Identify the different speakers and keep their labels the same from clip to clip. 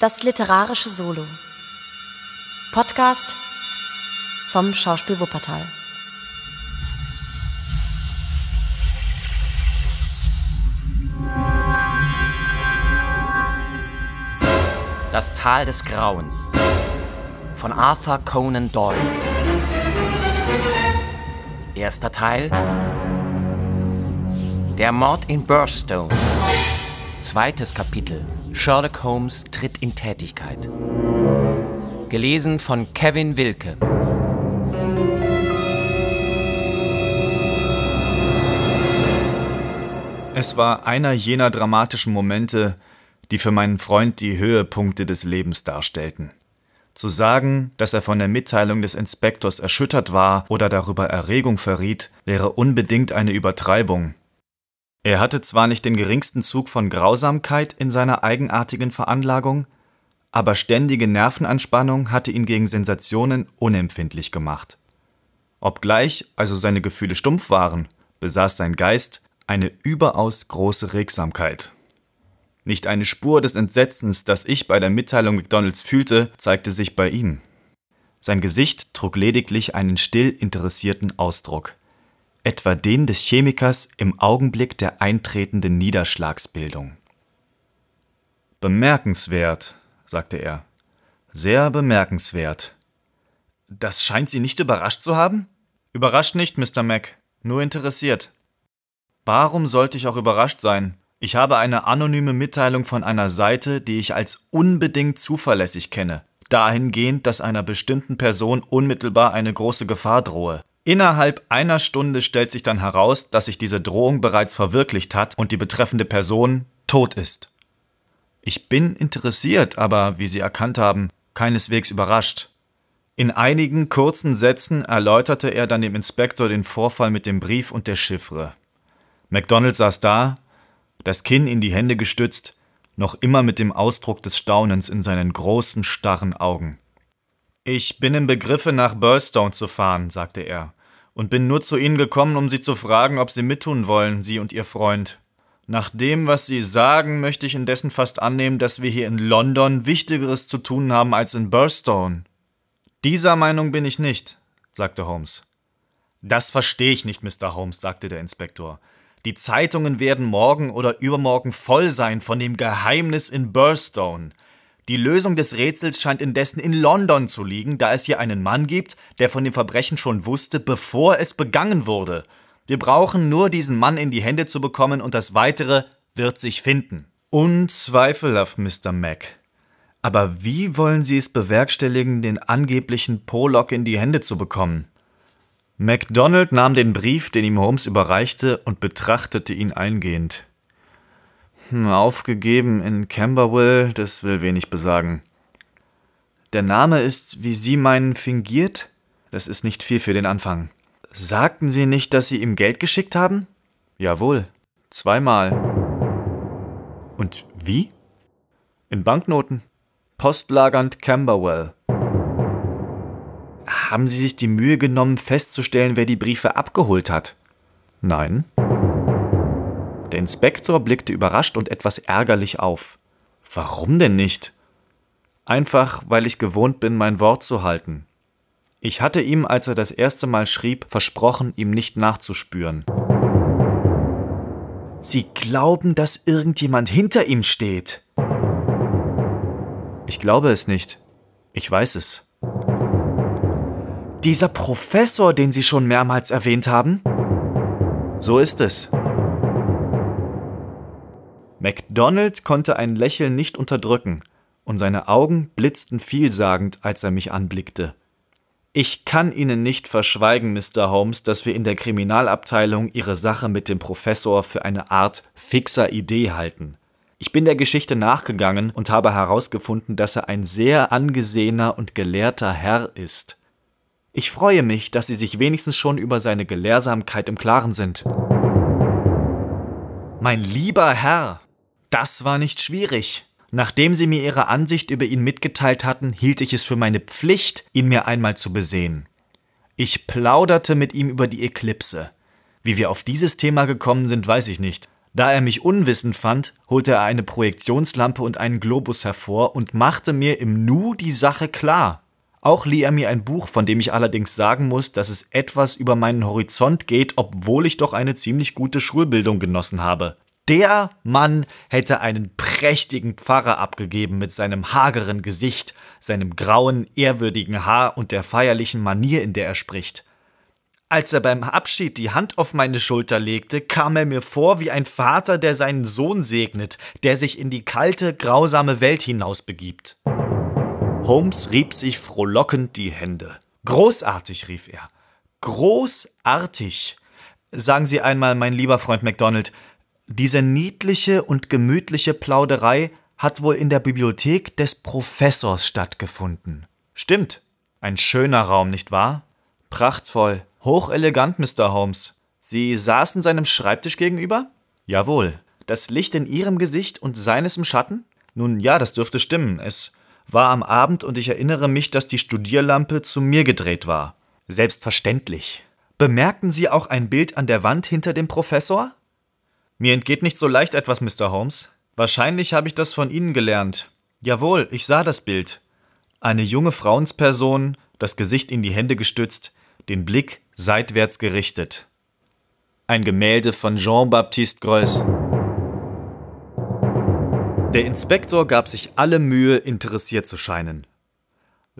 Speaker 1: Das literarische Solo. Podcast vom Schauspiel Wuppertal.
Speaker 2: Das Tal des Grauens von Arthur Conan Doyle. Erster Teil. Der Mord in Burstone. Zweites Kapitel. Sherlock Holmes tritt in Tätigkeit. Gelesen von Kevin Wilke.
Speaker 3: Es war einer jener dramatischen Momente, die für meinen Freund die Höhepunkte des Lebens darstellten. Zu sagen, dass er von der Mitteilung des Inspektors erschüttert war oder darüber Erregung verriet, wäre unbedingt eine Übertreibung. Er hatte zwar nicht den geringsten Zug von Grausamkeit in seiner eigenartigen Veranlagung, aber ständige Nervenanspannung hatte ihn gegen Sensationen unempfindlich gemacht. Obgleich also seine Gefühle stumpf waren, besaß sein Geist eine überaus große Regsamkeit. Nicht eine Spur des Entsetzens, das ich bei der Mitteilung McDonalds fühlte, zeigte sich bei ihm. Sein Gesicht trug lediglich einen still interessierten Ausdruck, etwa den des Chemikers im Augenblick der eintretenden Niederschlagsbildung. Bemerkenswert, sagte er, sehr bemerkenswert. Das scheint Sie nicht überrascht zu haben? Überrascht nicht, Mr. Mac, nur interessiert. Warum sollte ich auch überrascht sein? Ich habe eine anonyme Mitteilung von einer Seite, die ich als unbedingt zuverlässig kenne, dahingehend, dass einer bestimmten Person unmittelbar eine große Gefahr drohe. Innerhalb einer Stunde stellt sich dann heraus, dass sich diese Drohung bereits verwirklicht hat und die betreffende Person tot ist. Ich bin interessiert, aber, wie Sie erkannt haben, keineswegs überrascht. In einigen kurzen Sätzen erläuterte er dann dem Inspektor den Vorfall mit dem Brief und der Chiffre. MacDonald saß da, das Kinn in die Hände gestützt, noch immer mit dem Ausdruck des Staunens in seinen großen, starren Augen. Ich bin im Begriffe, nach Burstone zu fahren, sagte er, und bin nur zu Ihnen gekommen, um Sie zu fragen, ob Sie mittun wollen, Sie und Ihr Freund. Nach dem, was Sie sagen, möchte ich indessen fast annehmen, dass wir hier in London Wichtigeres zu tun haben als in Burstone. Dieser Meinung bin ich nicht, sagte Holmes. Das verstehe ich nicht, Mr. Holmes, sagte der Inspektor. Die Zeitungen werden morgen oder übermorgen voll sein von dem Geheimnis in Burstone. Die Lösung des Rätsels scheint indessen in London zu liegen, da es hier einen Mann gibt, der von dem Verbrechen schon wusste, bevor es begangen wurde. Wir brauchen nur diesen Mann in die Hände zu bekommen und das Weitere wird sich finden. Unzweifelhaft, Mr. Mac. Aber wie wollen Sie es bewerkstelligen, den angeblichen Pollock in die Hände zu bekommen? MacDonald nahm den Brief, den ihm Holmes überreichte, und betrachtete ihn eingehend. Hm, aufgegeben in Camberwell, das will wenig besagen. Der Name ist, wie Sie meinen, fingiert? Das ist nicht viel für den Anfang. Sagten Sie nicht, dass Sie ihm Geld geschickt haben? Jawohl, zweimal. Und wie? In Banknoten. Postlagernd Camberwell. Haben Sie sich die Mühe genommen, festzustellen, wer die Briefe abgeholt hat? Nein. Der Inspektor blickte überrascht und etwas ärgerlich auf. Warum denn nicht? Einfach, weil ich gewohnt bin, mein Wort zu halten. Ich hatte ihm, als er das erste Mal schrieb, versprochen, ihm nicht nachzuspüren. Sie glauben, dass irgendjemand hinter ihm steht. Ich glaube es nicht. Ich weiß es. Dieser Professor, den Sie schon mehrmals erwähnt haben? So ist es. MacDonald konnte ein Lächeln nicht unterdrücken, und seine Augen blitzten vielsagend, als er mich anblickte. Ich kann Ihnen nicht verschweigen, Mr. Holmes, dass wir in der Kriminalabteilung Ihre Sache mit dem Professor für eine Art fixer Idee halten. Ich bin der Geschichte nachgegangen und habe herausgefunden, dass er ein sehr angesehener und gelehrter Herr ist. Ich freue mich, dass Sie sich wenigstens schon über seine Gelehrsamkeit im Klaren sind. Mein lieber Herr, das war nicht schwierig. Nachdem Sie mir Ihre Ansicht über ihn mitgeteilt hatten, hielt ich es für meine Pflicht, ihn mir einmal zu besehen. Ich plauderte mit ihm über die Eklipse. Wie wir auf dieses Thema gekommen sind, weiß ich nicht. Da er mich unwissend fand, holte er eine Projektionslampe und einen Globus hervor und machte mir im Nu die Sache klar. Auch lieh er mir ein Buch, von dem ich allerdings sagen muss, dass es etwas über meinen Horizont geht, obwohl ich doch eine ziemlich gute Schulbildung genossen habe. Der Mann hätte einen prächtigen Pfarrer abgegeben mit seinem hageren Gesicht, seinem grauen, ehrwürdigen Haar und der feierlichen Manier, in der er spricht. Als er beim Abschied die Hand auf meine Schulter legte, kam er mir vor wie ein Vater, der seinen Sohn segnet, der sich in die kalte, grausame Welt hinausbegibt. Holmes rieb sich frohlockend die Hände. Großartig, rief er. Großartig. Sagen Sie einmal, mein lieber Freund MacDonald, diese niedliche und gemütliche Plauderei hat wohl in der Bibliothek des Professors stattgefunden. Stimmt. Ein schöner Raum, nicht wahr? Prachtvoll. Hochelegant, Mr. Holmes. Sie saßen seinem Schreibtisch gegenüber? Jawohl. Das Licht in Ihrem Gesicht und seines im Schatten? Nun ja, das dürfte stimmen. Es war am Abend und ich erinnere mich, dass die Studierlampe zu mir gedreht war. Selbstverständlich. Bemerkten Sie auch ein Bild an der Wand hinter dem Professor? Mir entgeht nicht so leicht etwas, Mr. Holmes. Wahrscheinlich habe ich das von Ihnen gelernt. Jawohl, ich sah das Bild. Eine junge Frauensperson, das Gesicht in die Hände gestützt, den Blick seitwärts gerichtet. Ein Gemälde von Jean-Baptiste Greuze. Der Inspektor gab sich alle Mühe, interessiert zu scheinen.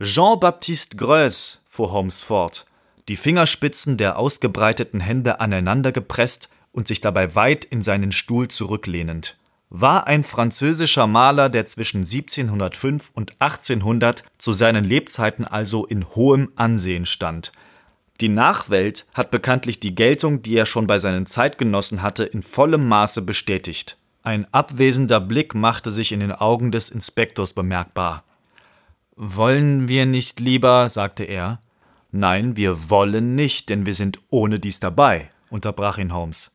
Speaker 3: Jean-Baptiste Greuze, fuhr Holmes fort, die Fingerspitzen der ausgebreiteten Hände aneinander gepresst und sich dabei weit in seinen Stuhl zurücklehnend, war ein französischer Maler, der zwischen 1705 und 1800 zu seinen Lebzeiten also in hohem Ansehen stand. Die Nachwelt hat bekanntlich die Geltung, die er schon bei seinen Zeitgenossen hatte, in vollem Maße bestätigt. Ein abwesender Blick machte sich in den Augen des Inspektors bemerkbar. Wollen wir nicht lieber, sagte er. Nein, wir wollen nicht, denn wir sind ohne dies dabei, unterbrach ihn Holmes.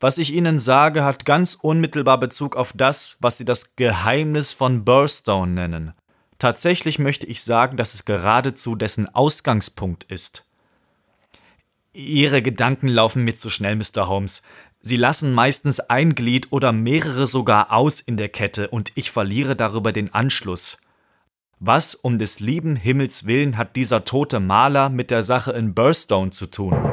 Speaker 3: Was ich Ihnen sage, hat ganz unmittelbar Bezug auf das, was Sie das Geheimnis von Burstone nennen. Tatsächlich möchte ich sagen, dass es geradezu dessen Ausgangspunkt ist. Ihre Gedanken laufen mir zu schnell, Mr. Holmes. Sie lassen meistens ein Glied oder mehrere sogar aus in der Kette und ich verliere darüber den Anschluss. Was um des lieben Himmels willen hat dieser tote Maler mit der Sache in Burstone zu tun?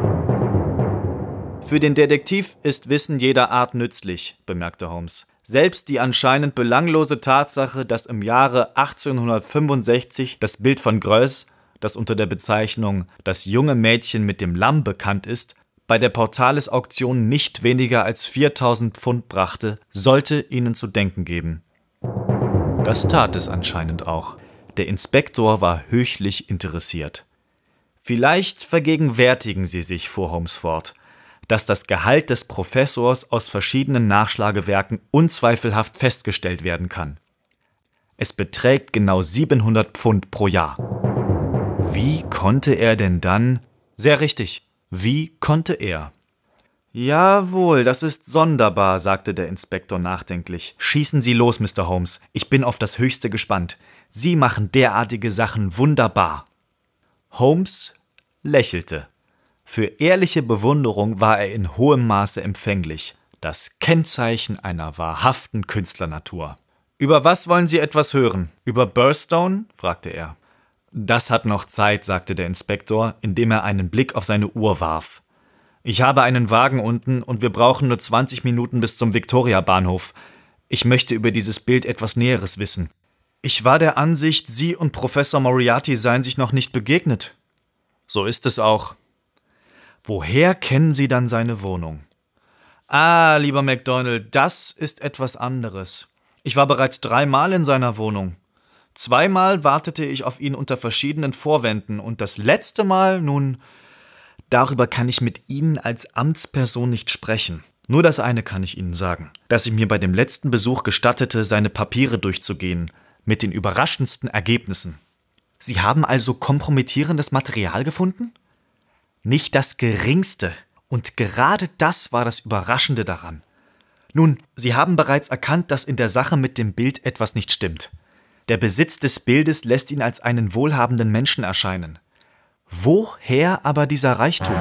Speaker 3: Für den Detektiv ist Wissen jeder Art nützlich, bemerkte Holmes. Selbst die anscheinend belanglose Tatsache, dass im Jahre 1865 das Bild von Greuß, das unter der Bezeichnung Das junge Mädchen mit dem Lamm bekannt ist, bei der Portalis-Auktion nicht weniger als 4000 Pfund brachte, sollte ihnen zu denken geben. Das tat es anscheinend auch. Der Inspektor war höchlich interessiert. Vielleicht vergegenwärtigen Sie sich, fuhr Holmes fort, dass das Gehalt des Professors aus verschiedenen Nachschlagewerken unzweifelhaft festgestellt werden kann. Es beträgt genau 700 Pfund pro Jahr. Wie konnte er denn dann? Sehr richtig. Wie konnte er? Jawohl, das ist sonderbar, sagte der Inspektor nachdenklich. Schießen Sie los, Mr. Holmes. Ich bin auf das Höchste gespannt. Sie machen derartige Sachen wunderbar. Holmes lächelte. Für ehrliche Bewunderung war er in hohem Maße empfänglich, das Kennzeichen einer wahrhaften Künstlernatur. Über was wollen Sie etwas hören? Über Burstone? fragte er. Das hat noch Zeit, sagte der Inspektor, indem er einen Blick auf seine Uhr warf. Ich habe einen Wagen unten und wir brauchen nur 20 Minuten bis zum Victoria-Bahnhof. Ich möchte über dieses Bild etwas Näheres wissen. Ich war der Ansicht, Sie und Professor Moriarty seien sich noch nicht begegnet. So ist es auch. Woher kennen Sie dann seine Wohnung? Ah, lieber MacDonald, das ist etwas anderes. Ich war bereits dreimal in seiner Wohnung. Zweimal wartete ich auf ihn unter verschiedenen Vorwänden und das letzte Mal, nun, darüber kann ich mit Ihnen als Amtsperson nicht sprechen. Nur das eine kann ich Ihnen sagen, dass ich mir bei dem letzten Besuch gestattete, seine Papiere durchzugehen, mit den überraschendsten Ergebnissen. Sie haben also kompromittierendes Material gefunden? Nicht das geringste. Und gerade das war das Überraschende daran. Nun, Sie haben bereits erkannt, dass in der Sache mit dem Bild etwas nicht stimmt. Der Besitz des Bildes lässt ihn als einen wohlhabenden Menschen erscheinen. Woher aber dieser Reichtum?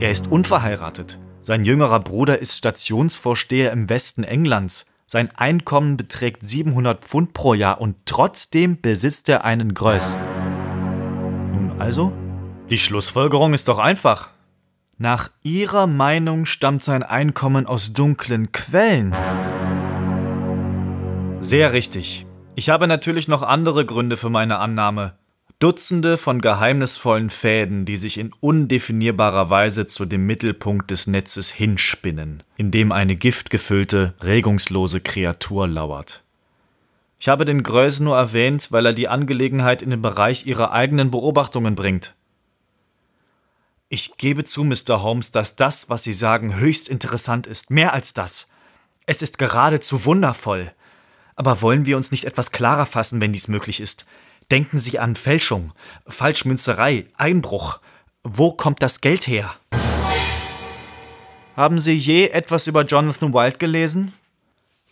Speaker 3: Er ist unverheiratet. Sein jüngerer Bruder ist Stationsvorsteher im Westen Englands. Sein Einkommen beträgt 700 Pfund pro Jahr und trotzdem besitzt er einen Größ. Nun also? Die Schlussfolgerung ist doch einfach. Nach Ihrer Meinung stammt sein Einkommen aus dunklen Quellen. Sehr richtig. Ich habe natürlich noch andere Gründe für meine Annahme. Dutzende von geheimnisvollen Fäden, die sich in undefinierbarer Weise zu dem Mittelpunkt des Netzes hinspinnen, in dem eine giftgefüllte, regungslose Kreatur lauert. Ich habe den Größ nur erwähnt, weil er die Angelegenheit in den Bereich ihrer eigenen Beobachtungen bringt. Ich gebe zu, Mr. Holmes, dass das, was Sie sagen, höchst interessant ist. Mehr als das. Es ist geradezu wundervoll. Aber wollen wir uns nicht etwas klarer fassen, wenn dies möglich ist? Denken Sie an Fälschung, Falschmünzerei, Einbruch. Wo kommt das Geld her? Haben Sie je etwas über Jonathan Wild gelesen?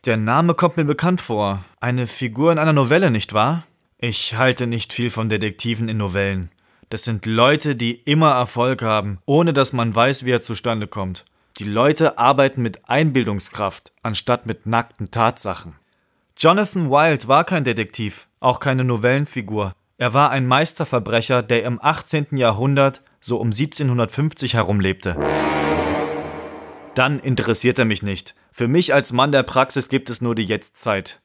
Speaker 3: Der Name kommt mir bekannt vor. Eine Figur in einer Novelle, nicht wahr? Ich halte nicht viel von Detektiven in Novellen. Das sind Leute, die immer Erfolg haben, ohne dass man weiß, wie er zustande kommt. Die Leute arbeiten mit Einbildungskraft, anstatt mit nackten Tatsachen. Jonathan Wild war kein Detektiv, auch keine Novellenfigur. Er war ein Meisterverbrecher, der im 18. Jahrhundert so um 1750 herumlebte. Dann interessiert er mich nicht. Für mich als Mann der Praxis gibt es nur die Jetztzeit.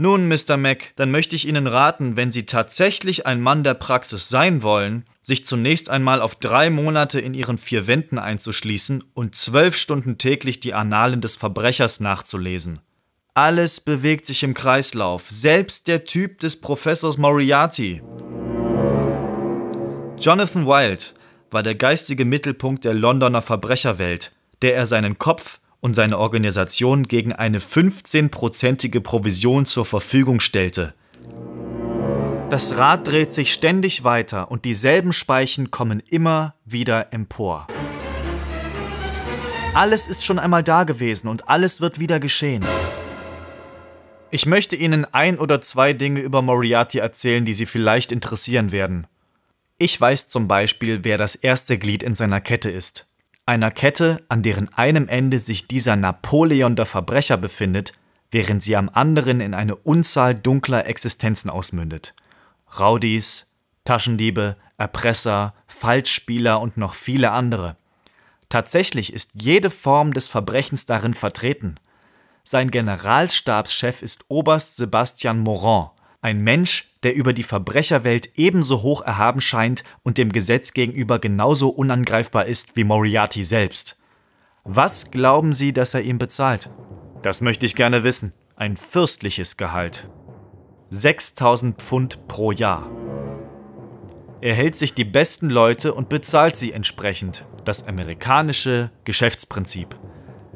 Speaker 3: Nun, Mr. Mac, dann möchte ich Ihnen raten, wenn Sie tatsächlich ein Mann der Praxis sein wollen, sich zunächst einmal auf drei Monate in Ihren vier Wänden einzuschließen und zwölf Stunden täglich die Annalen des Verbrechers nachzulesen. Alles bewegt sich im Kreislauf, selbst der Typ des Professors Moriarty. Jonathan Wild war der geistige Mittelpunkt der Londoner Verbrecherwelt, der er seinen Kopf und seine Organisation gegen eine 15-prozentige Provision zur Verfügung stellte. Das Rad dreht sich ständig weiter und dieselben Speichen kommen immer wieder empor. Alles ist schon einmal da gewesen und alles wird wieder geschehen. Ich möchte Ihnen ein oder zwei Dinge über Moriarty erzählen, die Sie vielleicht interessieren werden. Ich weiß zum Beispiel, wer das erste Glied in seiner Kette ist einer Kette, an deren einem Ende sich dieser Napoleon der Verbrecher befindet, während sie am anderen in eine Unzahl dunkler Existenzen ausmündet. Rowdies, Taschendiebe, Erpresser, Falschspieler und noch viele andere. Tatsächlich ist jede Form des Verbrechens darin vertreten. Sein Generalstabschef ist Oberst Sebastian Morand, ein Mensch, der über die Verbrecherwelt ebenso hoch erhaben scheint und dem Gesetz gegenüber genauso unangreifbar ist wie Moriarty selbst. Was glauben Sie, dass er ihm bezahlt? Das möchte ich gerne wissen. Ein fürstliches Gehalt. 6000 Pfund pro Jahr. Er hält sich die besten Leute und bezahlt sie entsprechend. Das amerikanische Geschäftsprinzip.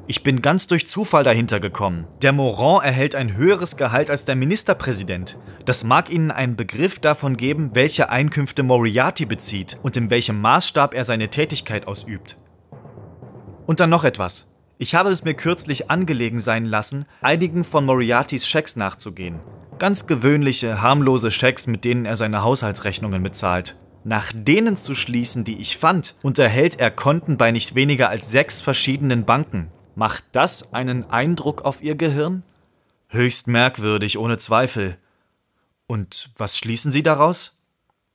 Speaker 3: Ich bin ganz durch Zufall dahinter gekommen. Der Morand erhält ein höheres Gehalt als der Ministerpräsident. Das mag Ihnen einen Begriff davon geben, welche Einkünfte Moriarty bezieht und in welchem Maßstab er seine Tätigkeit ausübt. Und dann noch etwas. Ich habe es mir kürzlich angelegen sein lassen, einigen von Moriartys Schecks nachzugehen. Ganz gewöhnliche, harmlose Schecks, mit denen er seine Haushaltsrechnungen bezahlt. Nach denen zu schließen, die ich fand, unterhält er Konten bei nicht weniger als sechs verschiedenen Banken. Macht das einen Eindruck auf Ihr Gehirn? Höchst merkwürdig, ohne Zweifel. Und was schließen Sie daraus?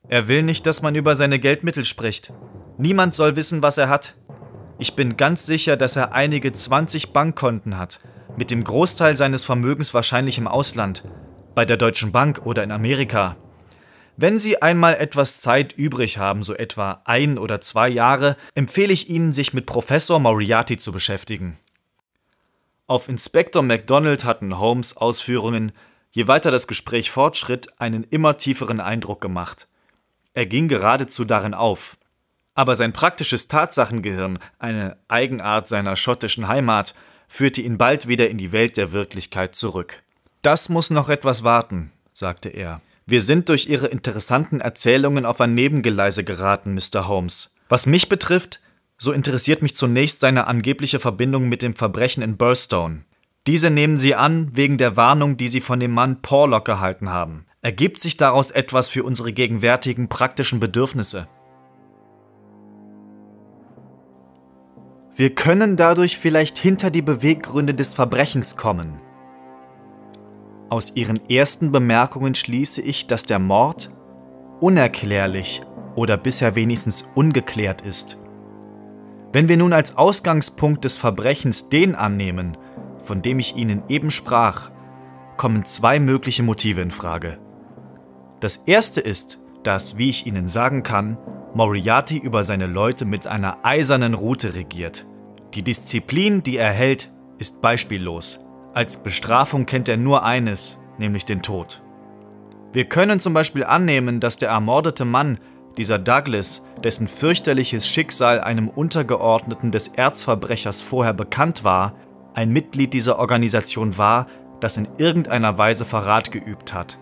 Speaker 3: Er will nicht, dass man über seine Geldmittel spricht. Niemand soll wissen, was er hat. Ich bin ganz sicher, dass er einige 20 Bankkonten hat, mit dem Großteil seines Vermögens wahrscheinlich im Ausland, bei der Deutschen Bank oder in Amerika. Wenn Sie einmal etwas Zeit übrig haben, so etwa ein oder zwei Jahre, empfehle ich Ihnen, sich mit Professor Moriarty zu beschäftigen. Auf Inspektor MacDonald hatten Holmes Ausführungen, je weiter das Gespräch fortschritt, einen immer tieferen Eindruck gemacht. Er ging geradezu darin auf. Aber sein praktisches Tatsachengehirn, eine Eigenart seiner schottischen Heimat, führte ihn bald wieder in die Welt der Wirklichkeit zurück. Das muss noch etwas warten, sagte er. Wir sind durch Ihre interessanten Erzählungen auf ein Nebengeleise geraten, Mr. Holmes. Was mich betrifft, so interessiert mich zunächst seine angebliche Verbindung mit dem Verbrechen in Burstone. Diese nehmen Sie an wegen der Warnung, die Sie von dem Mann Porlock erhalten haben. Ergibt sich daraus etwas für unsere gegenwärtigen praktischen Bedürfnisse? Wir können dadurch vielleicht hinter die Beweggründe des Verbrechens kommen. Aus Ihren ersten Bemerkungen schließe ich, dass der Mord unerklärlich oder bisher wenigstens ungeklärt ist. Wenn wir nun als Ausgangspunkt des Verbrechens den annehmen, von dem ich Ihnen eben sprach, kommen zwei mögliche Motive in Frage. Das erste ist, dass, wie ich Ihnen sagen kann, Moriarty über seine Leute mit einer eisernen Rute regiert. Die Disziplin, die er hält, ist beispiellos. Als Bestrafung kennt er nur eines, nämlich den Tod. Wir können zum Beispiel annehmen, dass der ermordete Mann, dieser Douglas, dessen fürchterliches Schicksal einem Untergeordneten des Erzverbrechers vorher bekannt war, ein Mitglied dieser Organisation war, das in irgendeiner Weise Verrat geübt hat.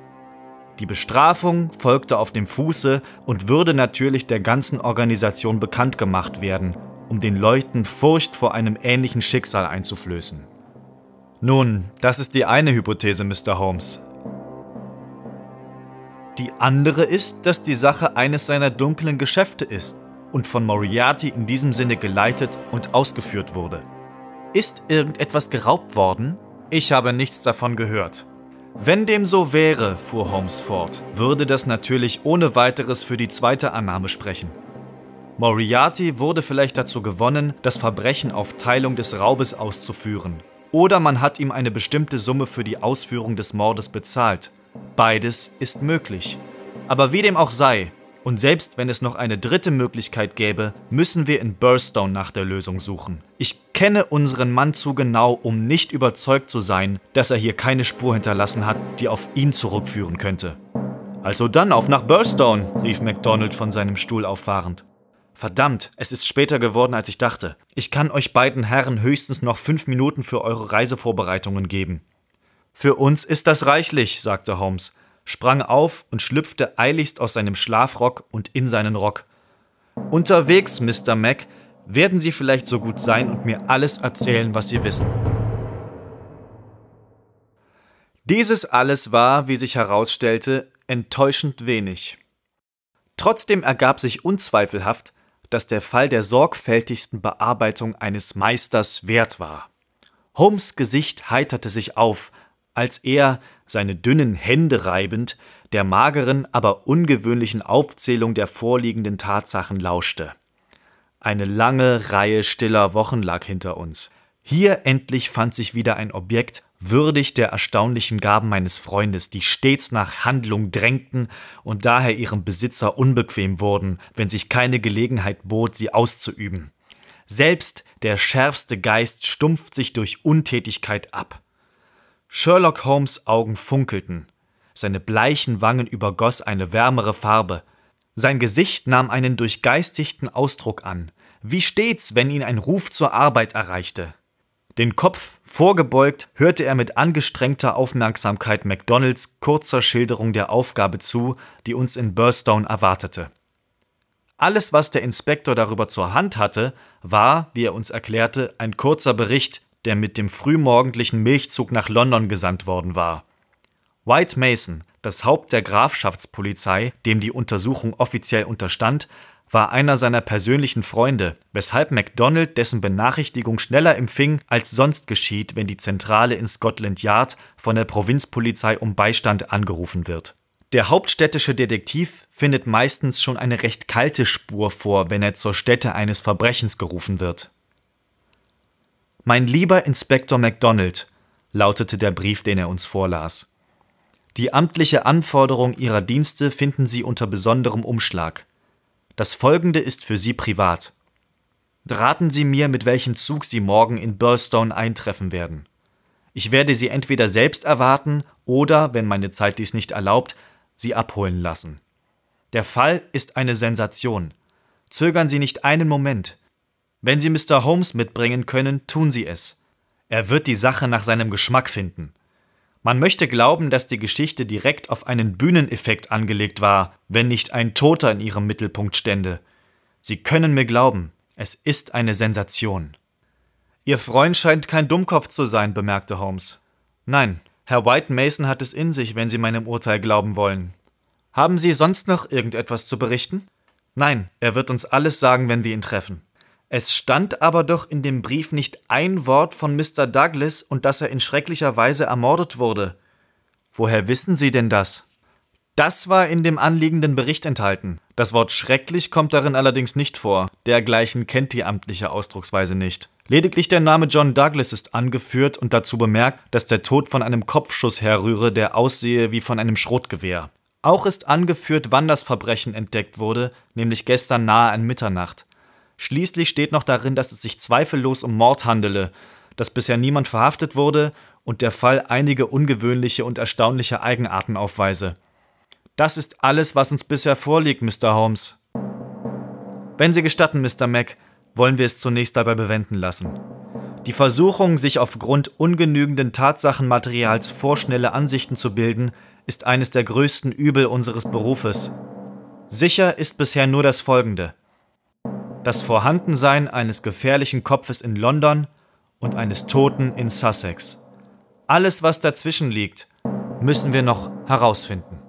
Speaker 3: Die Bestrafung folgte auf dem Fuße und würde natürlich der ganzen Organisation bekannt gemacht werden, um den Leuten Furcht vor einem ähnlichen Schicksal einzuflößen. Nun, das ist die eine Hypothese, Mr. Holmes. Andere ist, dass die Sache eines seiner dunklen Geschäfte ist und von Moriarty in diesem Sinne geleitet und ausgeführt wurde. Ist irgendetwas geraubt worden? Ich habe nichts davon gehört. Wenn dem so wäre, fuhr Holmes fort, würde das natürlich ohne weiteres für die zweite Annahme sprechen. Moriarty wurde vielleicht dazu gewonnen, das Verbrechen auf Teilung des Raubes auszuführen. Oder man hat ihm eine bestimmte Summe für die Ausführung des Mordes bezahlt. Beides ist möglich. Aber wie dem auch sei, und selbst wenn es noch eine dritte Möglichkeit gäbe, müssen wir in Burstone nach der Lösung suchen. Ich kenne unseren Mann zu genau, um nicht überzeugt zu sein, dass er hier keine Spur hinterlassen hat, die auf ihn zurückführen könnte. Also dann auf nach Burstone, rief MacDonald von seinem Stuhl auffahrend. Verdammt, es ist später geworden, als ich dachte. Ich kann euch beiden Herren höchstens noch fünf Minuten für eure Reisevorbereitungen geben. Für uns ist das reichlich, sagte Holmes sprang auf und schlüpfte eiligst aus seinem Schlafrock und in seinen Rock. Unterwegs, Mr. Mac, werden Sie vielleicht so gut sein und mir alles erzählen, was Sie wissen. Dieses alles war, wie sich herausstellte, enttäuschend wenig. Trotzdem ergab sich unzweifelhaft, dass der Fall der sorgfältigsten Bearbeitung eines Meisters wert war. Holmes Gesicht heiterte sich auf, als er, seine dünnen Hände reibend, der mageren, aber ungewöhnlichen Aufzählung der vorliegenden Tatsachen lauschte. Eine lange Reihe stiller Wochen lag hinter uns. Hier endlich fand sich wieder ein Objekt, würdig der erstaunlichen Gaben meines Freundes, die stets nach Handlung drängten und daher ihrem Besitzer unbequem wurden, wenn sich keine Gelegenheit bot, sie auszuüben. Selbst der schärfste Geist stumpft sich durch Untätigkeit ab. Sherlock Holmes Augen funkelten, seine bleichen Wangen übergoss eine wärmere Farbe, sein Gesicht nahm einen durchgeistigten Ausdruck an, wie stets, wenn ihn ein Ruf zur Arbeit erreichte. Den Kopf vorgebeugt hörte er mit angestrengter Aufmerksamkeit MacDonalds kurzer Schilderung der Aufgabe zu, die uns in Burstone erwartete. Alles, was der Inspektor darüber zur Hand hatte, war, wie er uns erklärte, ein kurzer Bericht, der mit dem frühmorgendlichen Milchzug nach London gesandt worden war. White Mason, das Haupt der Grafschaftspolizei, dem die Untersuchung offiziell unterstand, war einer seiner persönlichen Freunde, weshalb MacDonald dessen Benachrichtigung schneller empfing, als sonst geschieht, wenn die Zentrale in Scotland Yard von der Provinzpolizei um Beistand angerufen wird. Der hauptstädtische Detektiv findet meistens schon eine recht kalte Spur vor, wenn er zur Stätte eines Verbrechens gerufen wird. Mein lieber Inspektor MacDonald, lautete der Brief, den er uns vorlas. Die amtliche Anforderung Ihrer Dienste finden Sie unter besonderem Umschlag. Das folgende ist für Sie privat. Raten Sie mir, mit welchem Zug Sie morgen in Burstone eintreffen werden. Ich werde Sie entweder selbst erwarten oder, wenn meine Zeit dies nicht erlaubt, Sie abholen lassen. Der Fall ist eine Sensation. Zögern Sie nicht einen Moment. Wenn Sie Mr. Holmes mitbringen können, tun Sie es. Er wird die Sache nach seinem Geschmack finden. Man möchte glauben, dass die Geschichte direkt auf einen Bühneneffekt angelegt war, wenn nicht ein Toter in ihrem Mittelpunkt stände. Sie können mir glauben, es ist eine Sensation. Ihr Freund scheint kein Dummkopf zu sein, bemerkte Holmes. Nein, Herr White Mason hat es in sich, wenn Sie meinem Urteil glauben wollen. Haben Sie sonst noch irgendetwas zu berichten? Nein, er wird uns alles sagen, wenn wir ihn treffen. Es stand aber doch in dem Brief nicht ein Wort von Mr. Douglas und dass er in schrecklicher Weise ermordet wurde. Woher wissen Sie denn das? Das war in dem anliegenden Bericht enthalten. Das Wort schrecklich kommt darin allerdings nicht vor. Dergleichen kennt die amtliche Ausdrucksweise nicht. Lediglich der Name John Douglas ist angeführt und dazu bemerkt, dass der Tod von einem Kopfschuss herrühre, der aussehe wie von einem Schrotgewehr. Auch ist angeführt, wann das Verbrechen entdeckt wurde, nämlich gestern nahe an Mitternacht. Schließlich steht noch darin, dass es sich zweifellos um Mord handele, dass bisher niemand verhaftet wurde und der Fall einige ungewöhnliche und erstaunliche Eigenarten aufweise. Das ist alles, was uns bisher vorliegt, Mr. Holmes. Wenn Sie gestatten, Mr. Mac, wollen wir es zunächst dabei bewenden lassen. Die Versuchung, sich aufgrund ungenügenden Tatsachenmaterials vorschnelle Ansichten zu bilden, ist eines der größten Übel unseres Berufes. Sicher ist bisher nur das Folgende das Vorhandensein eines gefährlichen Kopfes in London und eines Toten in Sussex. Alles, was dazwischen liegt, müssen wir noch herausfinden.